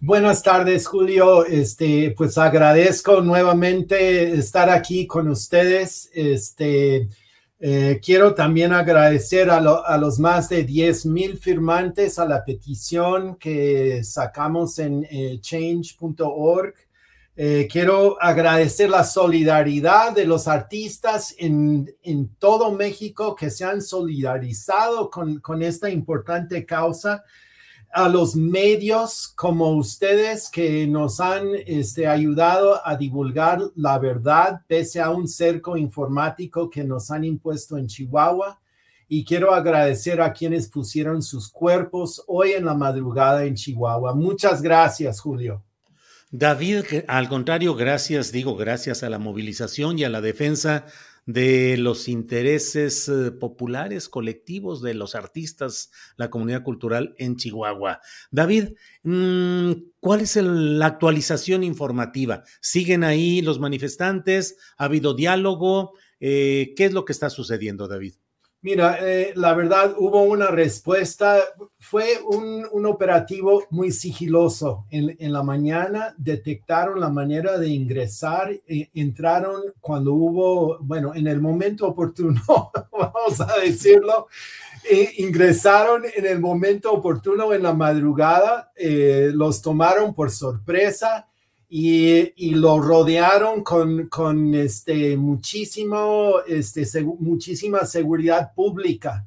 Buenas tardes, Julio. Este, pues agradezco nuevamente estar aquí con ustedes. Este, eh, quiero también agradecer a, los más de 10 mil firmantes a la petición que sacamos en eh, change.org. Eh, quiero agradecer la solidaridad de los artistas en, en, todo México que se han solidarizado con, con esta importante causa a los medios como ustedes que nos han este, ayudado a divulgar la verdad pese a un cerco informático que nos han impuesto en Chihuahua. Y quiero agradecer a quienes pusieron sus cuerpos hoy en la madrugada en Chihuahua. Muchas gracias, Julio. David, al contrario, gracias, digo, gracias a la movilización y a la defensa de los intereses eh, populares, colectivos, de los artistas, la comunidad cultural en Chihuahua. David, mm, ¿cuál es la actualización informativa? ¿Siguen ahí los manifestantes? ¿Ha habido diálogo? Eh, ¿Qué es lo que está sucediendo, David? Mira, eh, la verdad hubo una respuesta, fue un, un operativo muy sigiloso. En, en, la mañana detectaron la manera de ingresar, e, entraron cuando hubo, bueno, en el momento oportuno, vamos a decirlo, e ingresaron en el momento oportuno en la madrugada, eh, los tomaron por sorpresa y, lo rodearon con, con este, muchísimo, este, muchísima seguridad pública.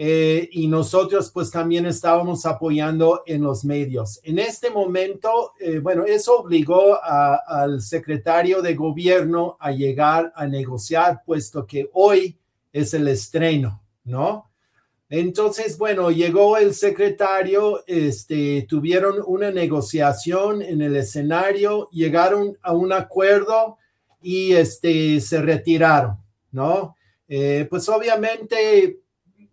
Eh, y nosotros pues también estábamos apoyando en los medios. En este momento, eh, bueno, eso obligó al secretario de gobierno a llegar a negociar, puesto que hoy es el estreno, ¿no? Entonces, bueno, llegó el secretario, este, tuvieron una negociación en el escenario, llegaron a un acuerdo y este, se retiraron, ¿no? Eh, pues obviamente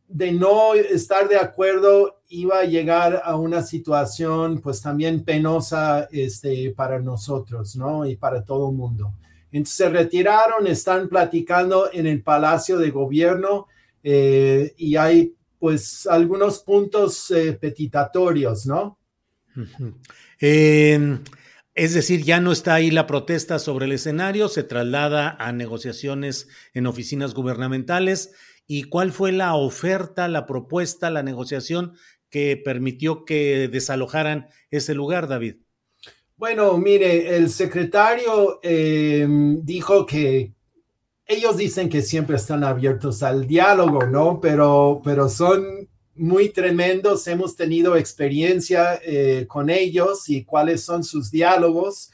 de no estar de acuerdo iba a llegar a una situación pues también penosa este, para nosotros, ¿no? Y para todo el mundo. Entonces se retiraron, están platicando en el Palacio de Gobierno eh, y hay pues algunos puntos eh, petitatorios, ¿no? Em, es decir, ya no está ahí la protesta sobre el escenario, se traslada a negociaciones en oficinas gubernamentales. ¿Y cuál fue la oferta, la propuesta, la negociación que permitió que desalojaran ese lugar, David? Bueno, mire, el secretario em, dijo que, ellos dicen que siempre están abiertos al diálogo, ¿no? Pero, pero son muy tremendos, hemos tenido experiencia eh, con ellos y cuáles son sus diálogos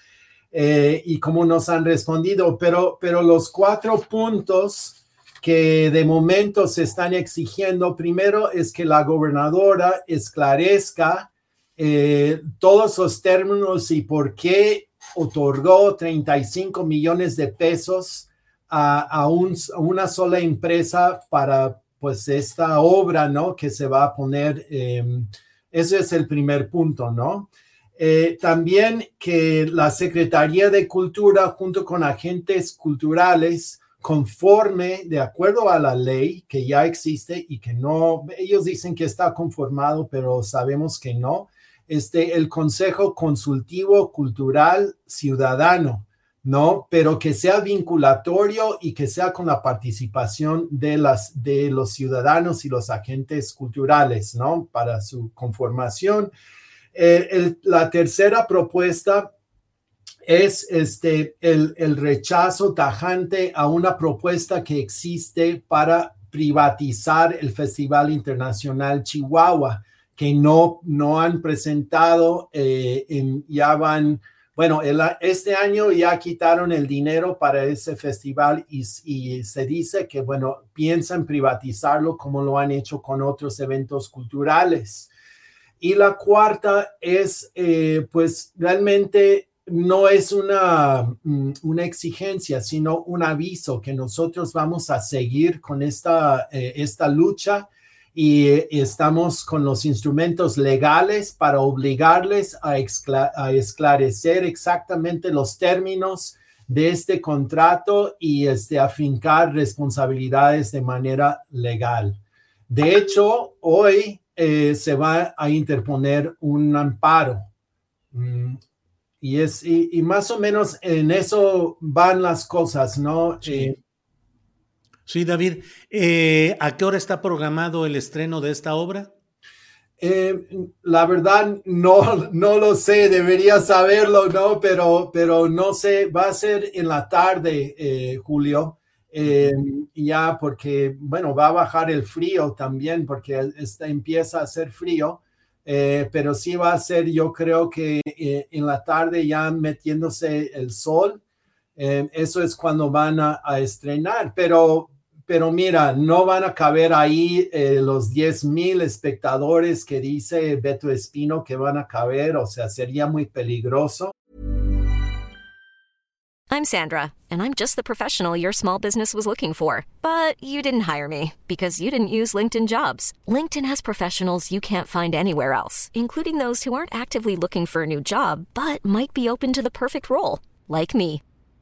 eh, y cómo nos han respondido, pero, pero los cuatro puntos que de momento se están exigiendo, primero es que la gobernadora esclarezca eh, todos los términos y por qué otorgó 35 millones de pesos a, una sola empresa para pues esta obra, ¿no? Que se va a poner, em, ese es el primer punto, ¿no? Eh, también que la Secretaría de Cultura junto con agentes culturales conforme, de acuerdo a la ley que ya existe y que no, ellos dicen que está conformado, pero sabemos que no, este, el Consejo Consultivo Cultural Ciudadano, ¿no? Pero que sea vinculatorio y que sea con la participación de, las, de los ciudadanos y los agentes culturales, ¿no? Para su conformación. Eh, la tercera propuesta es este, el, el, rechazo tajante a una propuesta que existe para privatizar el Festival Internacional Chihuahua, que no, no han presentado, eh, en, ya van, bueno, este año ya quitaron el dinero para ese festival y, se dice que, bueno, piensan privatizarlo como lo han hecho con otros eventos culturales. Y la cuarta es, eh, pues, realmente no es una, mm, una, exigencia, sino un aviso que nosotros vamos a seguir con esta, eh, esta lucha y, estamos con los instrumentos legales para obligarles a, a, esclarecer exactamente los términos de este contrato y este, afincar responsabilidades de manera legal. De hecho, hoy eh, se va a interponer un amparo. Mm, y, es, y, más o menos en eso van las cosas, ¿no? Sí, sí David. Eh, ¿A qué hora está programado el estreno de esta obra? Eh, la verdad, no, no lo sé, debería saberlo, ¿no? Pero, pero no sé, va a ser en la tarde, eh, Julio, ya porque, bueno, va a bajar el frío también, porque está, empieza a hacer frío. Eh, pero sí va a ser, yo creo que eh, en la tarde ya metiéndose el sol, eh, eso es cuando van a, estrenar, pero, pero mira, no van a caber ahí eh, los 10 mil espectadores que dice Beto Espino que van a caber, o sea, sería muy peligroso. I'm Sandra, and I'm just the professional your small business was looking for. But you didn't hire me because you didn't use LinkedIn jobs. LinkedIn has professionals you can't find anywhere else, including those who aren't actively looking for a new job but might be open to the perfect role, like me.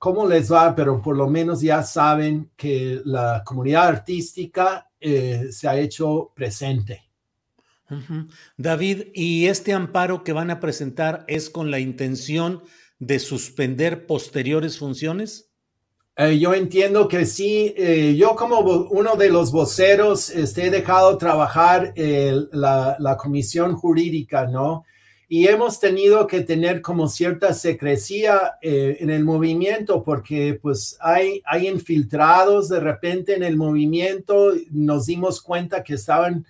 cómo les va, pero por lo menos ya saben que la comunidad artística eh, se ha hecho presente. Uh -huh. David, ¿y este amparo que van a presentar es con la intención de suspender posteriores funciones? Eh, yo entiendo que sí. Eh, yo como uno de los voceros este, he dejado trabajar la, la, comisión jurídica, ¿no? Y hemos tenido que tener como cierta secrecía eh, en el movimiento porque pues hay, hay infiltrados de repente en el movimiento. Nos dimos cuenta que estaban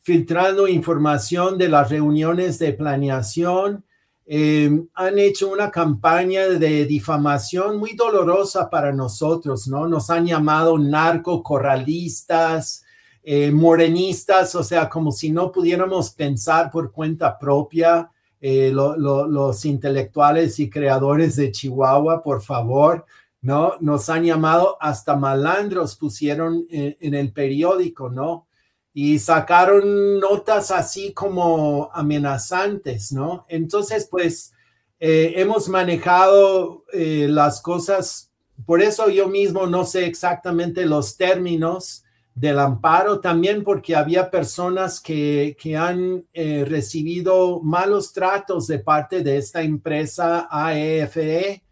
filtrando información de las reuniones de planeación eh, han hecho una campaña de difamación muy dolorosa para nosotros, ¿no? Nos han llamado narcocorralistas, eh, morenistas, o sea, como si no pudiéramos pensar por cuenta propia. Eh, lo, lo, los intelectuales y creadores de Chihuahua, por favor, ¿no? Nos han llamado hasta malandros, pusieron en, en el periódico, ¿no? y sacaron notas así como amenazantes, ¿no? Entonces, pues eh, hemos manejado eh, las cosas, por eso yo mismo no sé exactamente los términos del amparo, también porque había personas que, que han eh, recibido malos tratos de parte de esta empresa AEFE.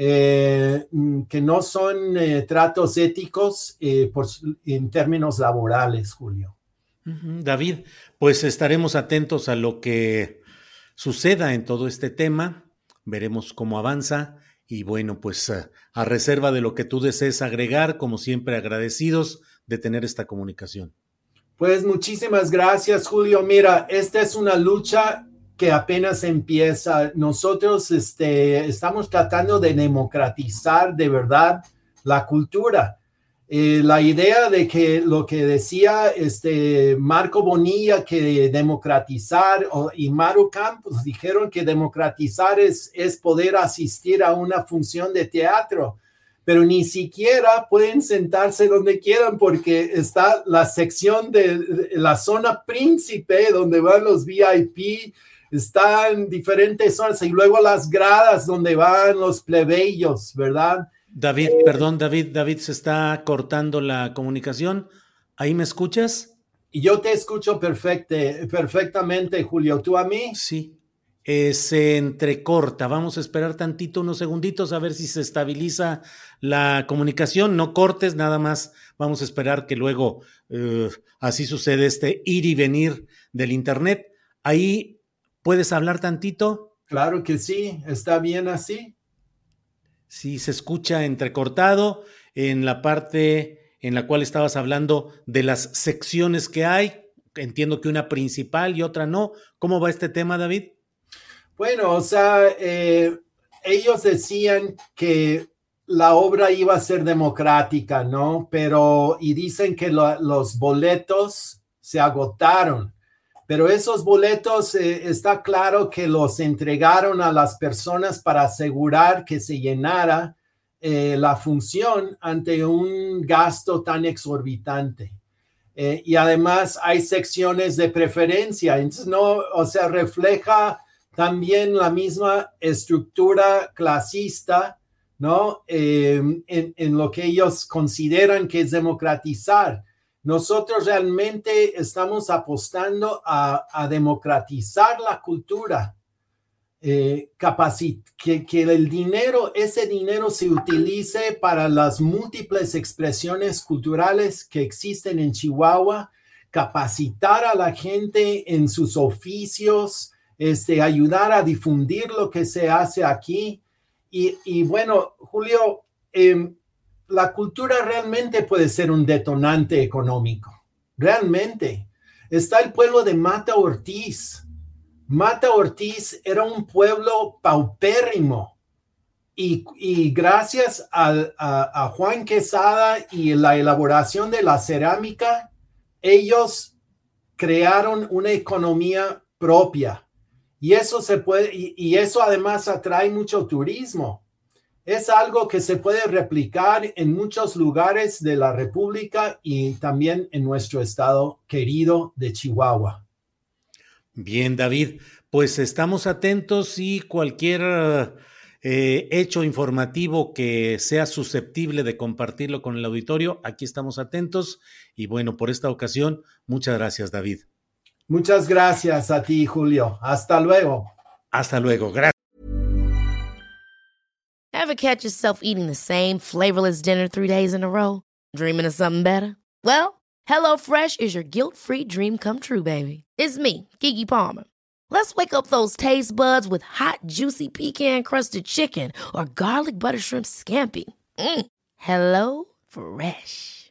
Eh, que no son eh, tratos éticos por, en términos laborales, Julio. David, pues estaremos atentos a lo que suceda en todo este tema, veremos cómo avanza Y bueno, pues a reserva de lo que tú desees agregar, como siempre agradecidos de tener esta comunicación. Pues muchísimas gracias, Julio. Mira, esta es una lucha que apenas empieza. Nosotros este, estamos tratando de democratizar de verdad la cultura. Eh, la idea de que lo que decía este Marco Bonilla que democratizar y Maru Campos dijeron que democratizar es, es poder asistir a una función de teatro, pero ni siquiera pueden sentarse donde quieran porque está la sección de la zona príncipe donde van los VIP, están diferentes zonas y luego las gradas donde van los plebeyos, ¿verdad? David, eh, perdón, David, David, se está cortando la comunicación. ¿Ahí me escuchas? Yo te escucho perfecte, perfectamente, Julio. ¿Tú a mí? Sí. Eh, se entrecorta. Vamos a esperar tantito, unos segunditos, a ver si se estabiliza la comunicación. No cortes, nada más. Vamos a esperar que luego eh, así sucede este ir y venir del Internet. Ahí puedes hablar tantito. Claro que sí, está bien así. Sí, se escucha entrecortado en la parte en la cual estabas hablando de las secciones que hay. Entiendo que una principal y otra no. ¿Cómo va este tema, David? Bueno, o sea, eh, ellos decían que la obra iba a ser democrática, ¿no? Pero, y dicen que los boletos se agotaron pero esos boletos eh, está claro que los entregaron a las personas para asegurar que se llenara eh, la función ante un gasto tan exorbitante. Y además hay secciones de preferencia, entonces no, o sea, refleja también la misma estructura clasista, ¿no? en, en lo que ellos consideran que es democratizar nosotros realmente estamos apostando a, democratizar la cultura, eh, que, que el dinero, ese dinero se utilice para las múltiples expresiones culturales que existen en Chihuahua, capacitar a la gente en sus oficios, este, ayudar a difundir lo que se hace aquí. Y, bueno, Julio, eh, la cultura realmente puede ser un detonante económico. Realmente. Está el pueblo de Mata Ortiz. Mata Ortiz era un pueblo paupérrimo. Y, gracias a, Juan Quesada y la elaboración de la cerámica, ellos crearon una economía propia. Y eso se puede, y eso además atrae mucho turismo es algo que se puede replicar en muchos lugares de la República y también en nuestro estado querido de Chihuahua. Bien, David, pues estamos atentos y cualquier eh, hecho informativo que sea susceptible de compartirlo con el auditorio, aquí estamos atentos. Y bueno, por esta ocasión, muchas gracias, David. Muchas gracias a ti, Julio. Hasta luego. Hasta luego. Gracias. Ever catch yourself eating the same flavorless dinner three days in a row? Dreaming of something better? Well, HelloFresh is your guilt-free dream come true, baby. It's me, Kiki Palmer. Let's wake up those taste buds with hot, juicy pecan-crusted chicken or garlic butter shrimp scampi. Mm. Hello Fresh.